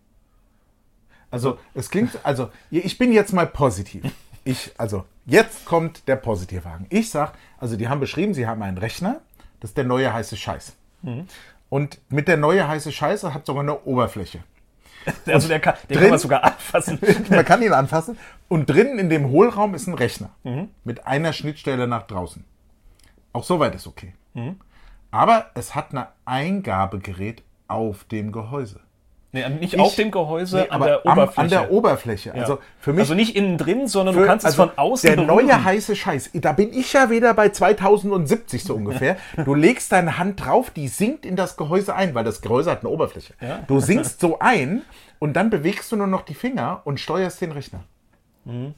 Also, es klingt, also, ich bin jetzt mal positiv. Ich, also, jetzt kommt der Positivwagen. Ich sag, also, die haben beschrieben, sie haben einen Rechner, das ist der neue heiße Scheiß. Und mit der neue heiße Scheiße hat sogar eine Oberfläche. Also der kann, den drin- kann man sogar anfassen. Man kann ihn anfassen. Und drinnen in dem Hohlraum ist ein Rechner mit einer Schnittstelle nach draußen. Auch soweit ist okay. Aber es hat ein Eingabegerät auf dem Gehäuse. Nee, nicht Ich- auf dem Gehäuse, Nee, an aber der Oberfläche. An der Oberfläche. Ja. Also für mich also nicht innen drin, sondern du Für- kannst es also von außen Der berühren. neue heiße Scheiß. Da bin ich ja wieder bei 2070 so ungefähr. Du legst deine Hand drauf, die sinkt in das Gehäuse ein, weil das Gehäuse hat eine Oberfläche. Ja. Du sinkst so ein und dann bewegst du nur noch die Finger und steuerst den Rechner.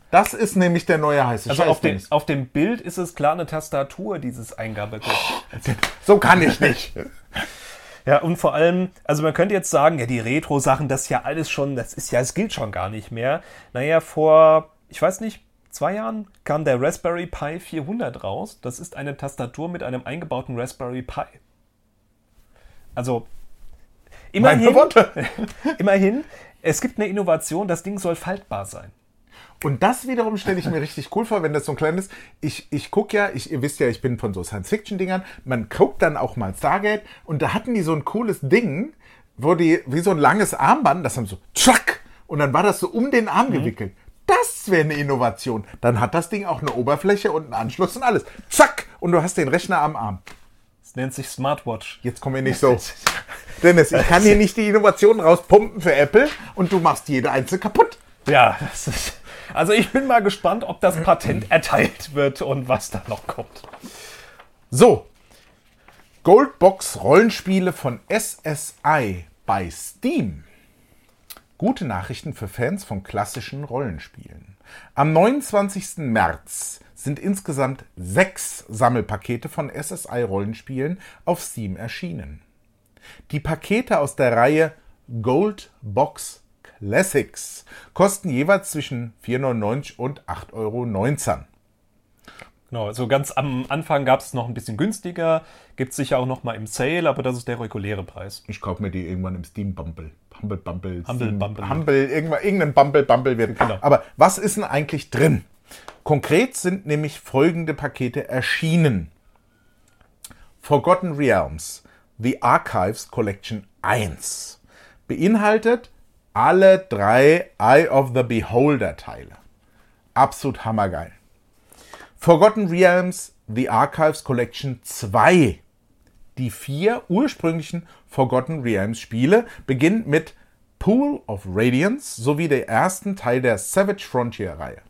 Das ist nämlich der neue heiße Also Scheiß. auf, den, auf dem Bild ist es klar eine Tastatur, dieses Eingabegerät. So kann ich nicht. Ja, und vor allem, also man könnte jetzt sagen, ja, die Retro-Sachen, das ist ja alles schon, das ist ja, es gilt schon gar nicht mehr. Naja, vor, ich weiß nicht, zwei Jahren kam der Raspberry Pi 400 raus. Das ist eine Tastatur mit einem eingebauten Raspberry Pi. Also, immerhin, immerhin, es gibt eine Innovation, das Ding soll faltbar sein. Und das wiederum stelle ich mir richtig cool vor, wenn das so ein kleines. Ich, ich gucke ja, ich, ihr wisst ja, ich bin von so Science-Fiction-Dingern. Man guckt dann auch mal Stargate und da hatten die so ein cooles Ding, wo die, wie so ein langes Armband, das haben so, tschack! Und dann war das so um den Arm gewickelt. Das wäre eine Innovation. Dann hat das Ding auch eine Oberfläche und einen Anschluss und alles. Zack! Und du hast den Rechner am Arm. Das nennt sich Smartwatch. Jetzt kommen wir nicht so. Dennis, ich kann hier nicht die Innovationen rauspumpen für Apple und du machst jede einzelne kaputt. Ja, das ist, also ich bin mal gespannt, ob das Patent erteilt wird und was da noch kommt. So, Goldbox Rollenspiele von SSI bei Steam. Gute Nachrichten für Fans von klassischen Rollenspielen. Am 29. März sind insgesamt sechs Sammelpakete von SSI Rollenspielen auf Steam erschienen. Die Pakete aus der Reihe Gold Box Classics kosten jeweils zwischen 4,99 und 8,19 Euro. Genau, also ganz am Anfang gab es noch ein bisschen günstiger, gibt es sicher auch noch mal im Sale, aber das ist der reguläre Preis. Ich kaufe mir die irgendwann im Steam Bumble. Humble Bumble. Humble Steam, Bumble. Humble, irgendwann, irgendein Bumble Bumble wird. Genau. Aber was ist denn eigentlich drin? Konkret sind nämlich folgende Pakete erschienen. Forgotten Realms, The Archives Collection 1. Beinhaltet alle drei Eye of the Beholder Teile. Absolut hammergeil. Forgotten Realms, The Archives Collection 2 die vier ursprünglichen Forgotten Realms Spiele beginnen mit Pool of Radiance sowie der ersten Teil der Savage Frontier Reihe.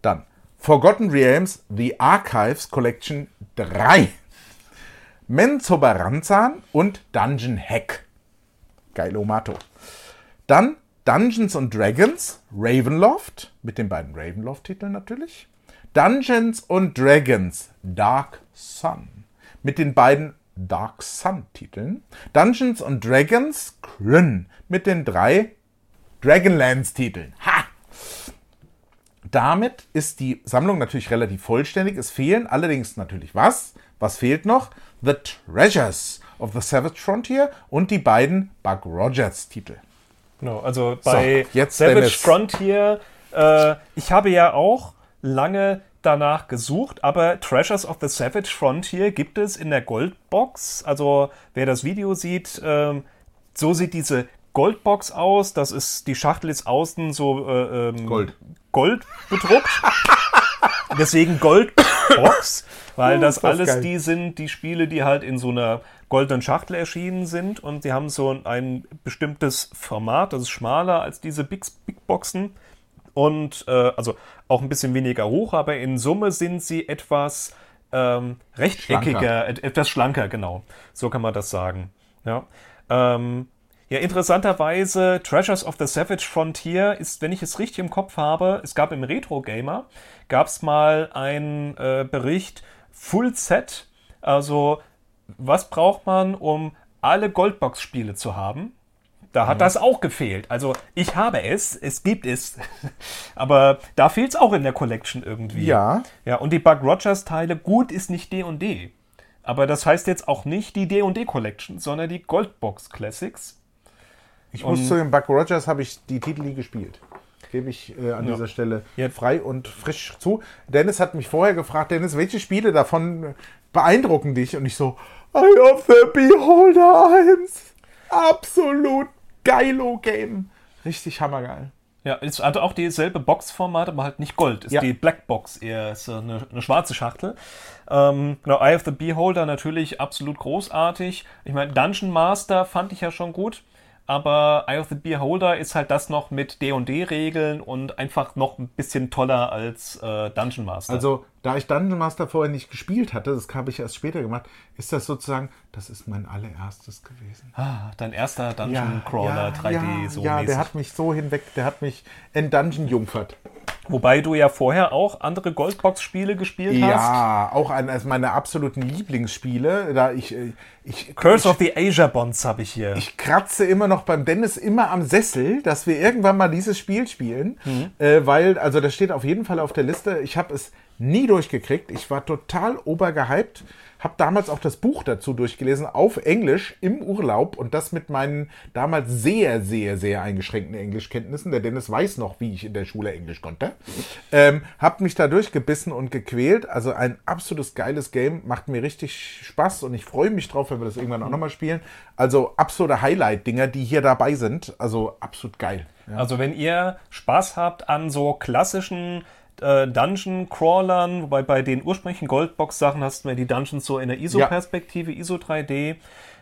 Dann Forgotten Realms The Archives Collection 3. Menzoberranzan und Dungeon Hack. Geil, Omato. Dann Dungeons and Dragons Ravenloft mit den beiden Ravenloft-Titeln natürlich. Dungeons and Dragons Dark Sun mit den beiden Dark Sun-Titeln, Dungeons and Dragons Kryn mit den drei Dragonlance-Titeln. Ha! Damit ist die Sammlung natürlich relativ vollständig. Es fehlen allerdings natürlich was? Was fehlt noch? The Treasures of the Savage Frontier und die beiden Buck Rogers-Titel. Genau, also bei So, Savage Dennis. Frontier, äh, ich habe ja auch lange danach gesucht, aber Treasures of the Savage Frontier gibt es in der Goldbox. Also wer das Video sieht, ähm, so sieht diese Goldbox aus. Das ist, die Schachtel ist außen so äh, ähm, Gold. Gold bedruckt. Deswegen Goldbox, weil das ist das alles geil. die sind, die Spiele, die halt in so einer goldenen Schachtel erschienen sind und die haben so ein bestimmtes Format, das ist schmaler als diese Big, Big Boxen und äh, also auch ein bisschen weniger hoch, aber in Summe sind sie etwas ähm, rechteckiger, Schlanker. et etwas schlanker, genau. So kann man das sagen. Ja. Ähm, ja, interessanterweise, Treasures of the Savage Frontier ist, wenn ich es richtig im Kopf habe, es gab im Retro Gamer, gab es mal einen äh, Bericht Full Set, also was braucht man, um alle Goldbox-Spiele zu haben? Da hat das auch gefehlt. Also ich habe es, es gibt es, aber da fehlt es auch in der Collection irgendwie. Ja. Ja, und die Buck Rogers Teile, gut ist nicht D&D. Aber das heißt jetzt auch nicht die D&D Collection, sondern die Goldbox Classics. Ich muss Und- zu dem Buck Rogers habe ich die Titel nie gespielt. Gebe ich äh, an Ja. dieser Stelle Ja. frei und frisch zu. Dennis hat mich vorher gefragt, Dennis, welche Spiele davon beeindrucken dich? Und ich so, Eye of the Beholder 1. Absolut geilo Game. Richtig hammergeil. Ja, es hat auch dieselbe Boxformat, aber halt nicht Gold. Ist Ja. die Black Box eher ist eine, eine schwarze Schachtel. Ähm, genau, Eye of the Beholder natürlich absolut großartig. Ich meine, Dungeon Master fand ich ja schon gut. Aber Eye of the Beholder ist halt das noch mit D&D-Regeln und einfach noch ein bisschen toller als äh, Dungeon Master. Also, da ich Dungeon Master vorher nicht gespielt hatte, das habe ich erst später gemacht, ist das sozusagen, das ist mein allererstes gewesen. ah, dein erster Dungeon Crawler 3D ja, so ja mäßig. der hat mich so hinweg, der hat mich in Dungeon jungfert. Wobei du ja vorher auch andere Goldbox-Spiele gespielt hast. Ja, auch eines meiner absoluten Lieblingsspiele. Da ich, äh, ich, Curse ich, of the Asia Bonds habe ich hier. ich kratze immer noch beim Dennis immer am Sessel, dass wir irgendwann mal dieses Spiel spielen. Äh, weil, also das steht auf jeden Fall auf der Liste. Ich habe es nie durchgekriegt. Ich war total obergehypt. Habe damals auch das Buch dazu durchgelesen, auf Englisch im Urlaub und das mit meinen damals sehr, sehr, sehr eingeschränkten Englischkenntnissen. Der Dennis weiß noch, wie ich in der Schule Englisch konnte. Ähm, hab mich da durchgebissen und gequält. Also ein absolutes geiles Game. Macht mir richtig Spaß und ich freue mich drauf, wenn wir das irgendwann auch nochmal spielen. Also absolute Highlight-Dinger, die hier dabei sind. Also absolut geil. Ja. Also wenn ihr Spaß habt an so klassischen äh, Dungeon-Crawlern, wobei bei den ursprünglichen Goldbox-Sachen hast du ja die Dungeons so in der ISO-Perspektive, ISO 3D.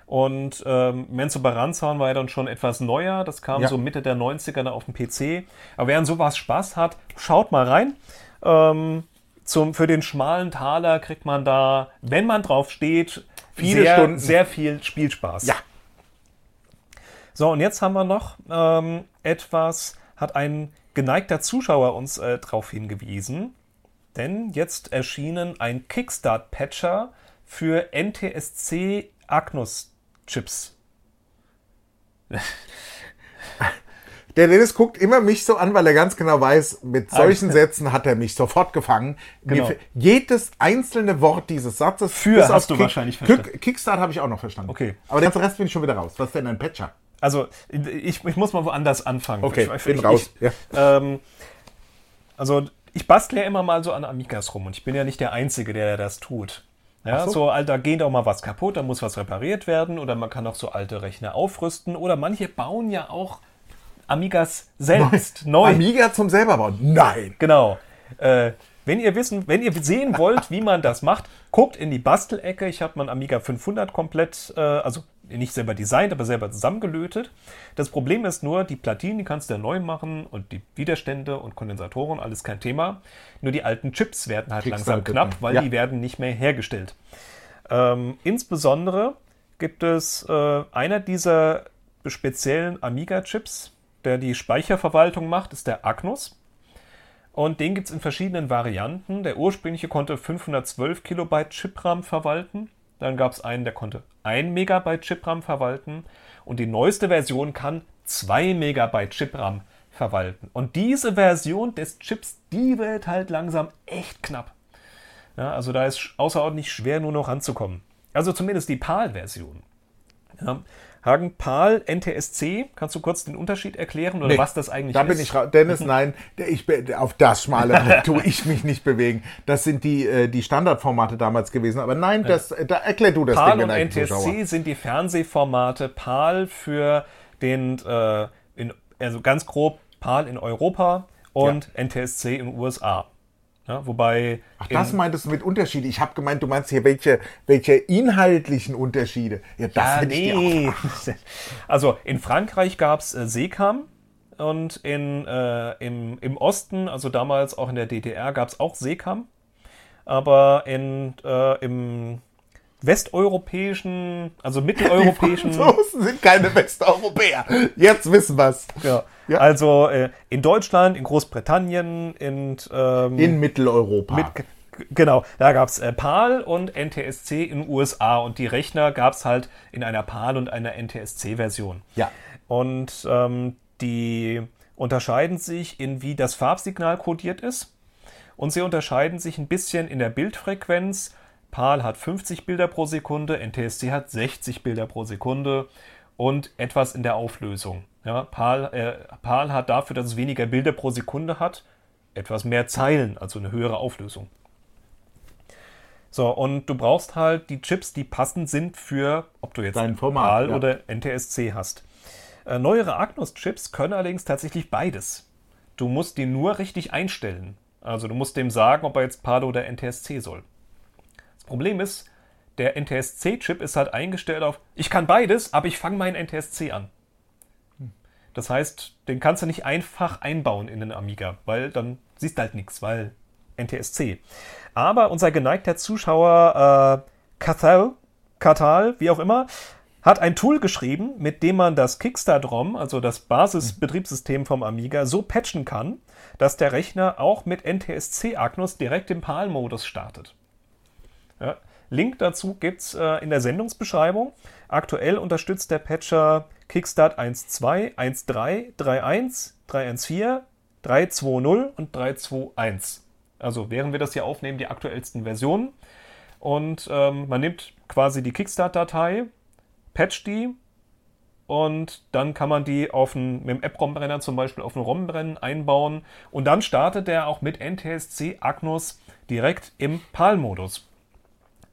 Und ähm, Menzo Baranzan war ja dann schon etwas neuer. Das kam Ja. so Mitte der 90er auf dem PC. Aber wer an sowas Spaß hat, schaut mal rein. Ähm, zum, für den schmalen Taler kriegt man da, wenn man drauf steht, Viele sehr, Stunden. sehr viel Spielspaß. Ja. So, und jetzt haben wir noch ähm, etwas, hat ein geneigter Zuschauer uns äh, darauf hingewiesen. Denn jetzt erschienen ein Kickstart-Patcher für NTSC Agnus-Chips. Der Dennis guckt immer mich so an, weil er ganz genau weiß, mit solchen Sätzen hat er mich sofort gefangen. Genau. jedes einzelne Wort dieses Satzes. Für hast du wahrscheinlich verstanden. Kick, Kickstart habe ich auch noch verstanden. Okay. Aber den ganzen Rest bin ich schon wieder raus. Was ist denn ein Patcher? Also, ich, ich muss mal woanders anfangen. Okay, ich, bin ich, raus. Ich, Ja. ähm, also, ich bastle ja immer mal so an Amigas rum und ich bin ja nicht der Einzige, der das tut. Ja, so. so. Alter, geht auch mal was kaputt, da muss was repariert werden oder man kann auch so alte Rechner aufrüsten oder manche bauen ja auch Amigas selbst neu. Amiga zum selber bauen? Nein. Genau. Äh, wenn ihr wissen, wenn ihr sehen wollt, wie man das macht, guckt in die Bastelecke. Ich habe mein Amiga 500 komplett, äh, also nicht selber designt, aber selber zusammengelötet. Das Problem ist nur, die Platinen, die kannst du ja neu machen und die Widerstände und Kondensatoren, alles kein Thema. Nur die alten Chips werden halt Kriegst langsam halt knapp, weil Ja. die werden nicht mehr hergestellt. Ähm, insbesondere gibt es äh, einer dieser speziellen Amiga-Chips, der die Speicherverwaltung macht, ist der Agnus. Und den gibt es in verschiedenen Varianten. Der ursprüngliche konnte 512 Kilobyte Chip-RAM verwalten. Dann gab es einen, der konnte 1 Megabyte Chip-RAM verwalten. Und die neueste Version kann 2 Megabyte Chip-RAM verwalten. Und diese Version des Chips, die wird halt langsam echt knapp. Ja, also da ist außerordentlich schwer nur noch ranzukommen. Also zumindest die PAL-Version. Ja. Hagen, PAL, NTSC, kannst du kurz den Unterschied erklären oder Nee, was das eigentlich da ist? bin ich raus. Dennis, nein, ich, bin- auf das schmale tue ich mich nicht bewegen. Das sind die, äh, die Standardformate damals gewesen. Aber nein, das, da erklär du das PAL den und NTSC Zuschauer. sind die Fernsehformate. PAL für den, äh, in, also ganz grob PAL in Europa und NTSC in den USA. Ja, wobei Ach, das meintest du mit Unterschiede. Ich habe gemeint, du meinst hier welche, welche inhaltlichen Unterschiede. Ja, das Ja, hätte ich dir auch nee. Also in Frankreich gab es äh, Seekam und in, äh, im, im Osten, also damals auch in der DDR, gab es auch Seekam. Aber in, äh, im westeuropäischen, also mitteleuropäischen, Franzosen sind keine Westeuropäer. Jetzt wissen wir's. ja, Ja. also äh, in Deutschland, in Großbritannien, in, ähm, In Mitteleuropa. mit, genau, da gab es äh, PAL und NTSC in den USA und die Rechner gab es halt in einer PAL und einer NTSC-Version. ja. Und ähm, die unterscheiden sich in wie das Farbsignal kodiert ist. Und sie unterscheiden sich ein bisschen in der Bildfrequenz. PAL hat 50 Bilder pro Sekunde, NTSC hat 60 Bilder pro Sekunde und etwas in der Auflösung. Ja, PAL, äh, PAL hat dafür, dass es weniger Bilder pro Sekunde hat, etwas mehr Zeilen, also eine höhere Auflösung. So, und du brauchst halt die Chips, die passend sind für, ob du jetzt Dein Format, PAL ja. oder NTSC hast. Äh, neuere Agnus-Chips können allerdings tatsächlich beides. Du musst die nur richtig einstellen. Also du musst dem sagen, ob er jetzt PAL oder NTSC soll. Das Problem ist, der NTSC-Chip ist halt eingestellt auf, ich kann beides, aber ich fange meinen NTSC an. Das heißt, den kannst du nicht einfach einbauen in den Amiga, weil dann siehst du halt nichts, weil NTSC. Aber unser geneigter Zuschauer äh, Cathal, wie auch immer, hat ein Tool geschrieben, mit dem man das Kickstart-ROM, also das Basisbetriebssystem vom Amiga, so patchen kann, dass der Rechner auch mit NTSC-Agnus direkt im PAL-Modus startet. Ja. Link dazu gibt's äh, in der Sendungsbeschreibung. Aktuell unterstützt der Patcher Kickstart 1.2, 1.3, 3.1, 3.1.4, 3.2.0 und 3.2.1. Also während wir das hier aufnehmen, die aktuellsten Versionen. Und ähm, man nimmt quasi die Kickstart-Datei, patcht die und dann kann man die auf einen, mit dem App-ROM-Brenner zum Beispiel auf einen ROM-Brennen einbauen und dann startet der auch mit NTSC Agnus direkt im PAL-Modus.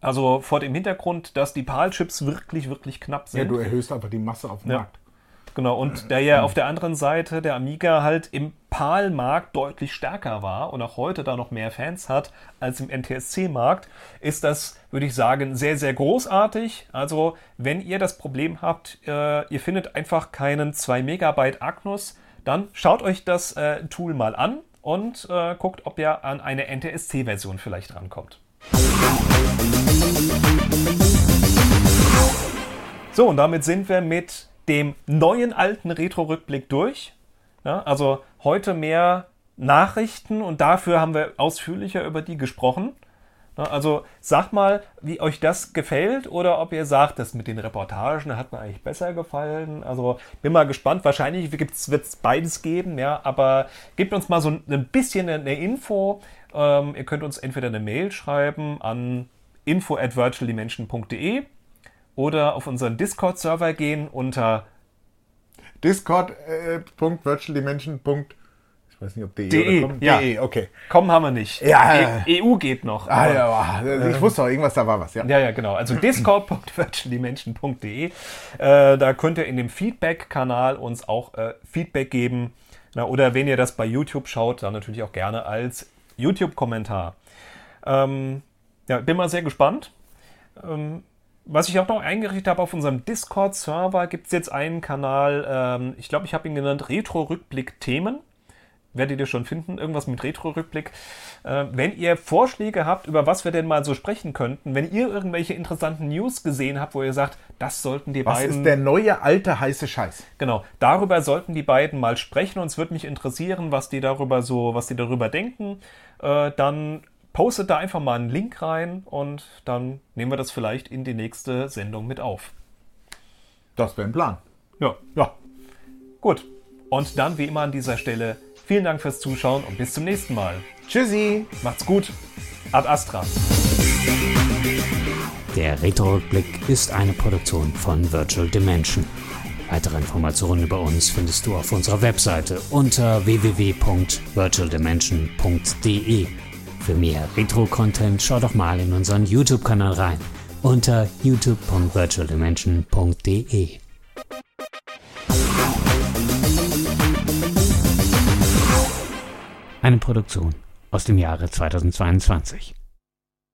Also vor dem Hintergrund, dass die PAL-Chips wirklich, wirklich knapp sind. ja, du erhöhst einfach die Masse auf dem Ja. Markt. Genau, und der ja auf der anderen Seite der Amiga halt im PAL-Markt deutlich stärker war und auch heute da noch mehr Fans hat als im NTSC-Markt, ist das, würde ich sagen, sehr, sehr großartig. Also, wenn ihr das Problem habt, äh, ihr findet einfach keinen 2 Megabyte Agnus, dann schaut euch das äh, Tool mal an und äh, guckt, ob ihr an eine NTSC-Version vielleicht rankommt. So, und damit sind wir mit dem neuen alten Retro-Rückblick durch. Ja, also heute mehr Nachrichten und dafür haben wir ausführlicher über die gesprochen. Ja, also sagt mal, wie euch das gefällt oder ob ihr sagt, das mit den Reportagen hat mir eigentlich besser gefallen. Also bin mal gespannt. Wahrscheinlich wird es beides geben, ja, aber gebt uns mal so ein bisschen eine Info. Ähm, ihr könnt uns entweder eine Mail schreiben an info at virtualdimension.de oder auf unseren Discord-Server gehen unter Discord.virtualdimension. ich weiß nicht, ob DE DE, oder ja. DE, okay. Komm haben wir nicht. Ja. E EU geht noch. Ah, aber- ja, ah, ich wusste doch, irgendwas da war was, ja. Ja, ja, genau. Also discord.virtualdimension.de. Äh, da könnt ihr in dem Feedback-Kanal uns auch äh, Feedback geben. Na, oder wenn ihr das bei YouTube schaut, dann natürlich auch gerne als YouTube-Kommentar. Ähm, ja, bin mal sehr gespannt. Ähm, was ich auch noch eingerichtet habe auf unserem Discord-Server, gibt es jetzt einen Kanal, ähm, ich glaube, ich habe ihn genannt Retro-Rückblick-Themen werdet ihr schon finden, irgendwas mit Retro-Rückblick. Äh, wenn ihr Vorschläge habt, über was wir denn mal so sprechen könnten, wenn ihr irgendwelche interessanten News gesehen habt, wo ihr sagt, das sollten die Was beiden. ist der neue, alte, heiße Scheiß? Genau, darüber sollten die beiden mal sprechen und es würde mich interessieren, was die darüber so, was die darüber denken. Äh, dann postet da einfach mal einen Link rein und dann nehmen wir das vielleicht in die nächste Sendung mit auf. Das wäre ein Plan. Ja. Ja. Gut. Und dann wie immer an dieser Stelle vielen Dank fürs Zuschauen und bis zum nächsten Mal. Tschüssi. Macht's gut. Ad Astra. Der Retro-Rückblick ist eine Produktion von Virtual Dimension. Weitere Informationen über uns findest du auf unserer Webseite unter www.virtualdimension.de. Für mehr Retro-Content schau doch mal in unseren YouTube-Kanal rein unter youtube.virtualdimension.de. Eine Produktion aus dem Jahre 2022.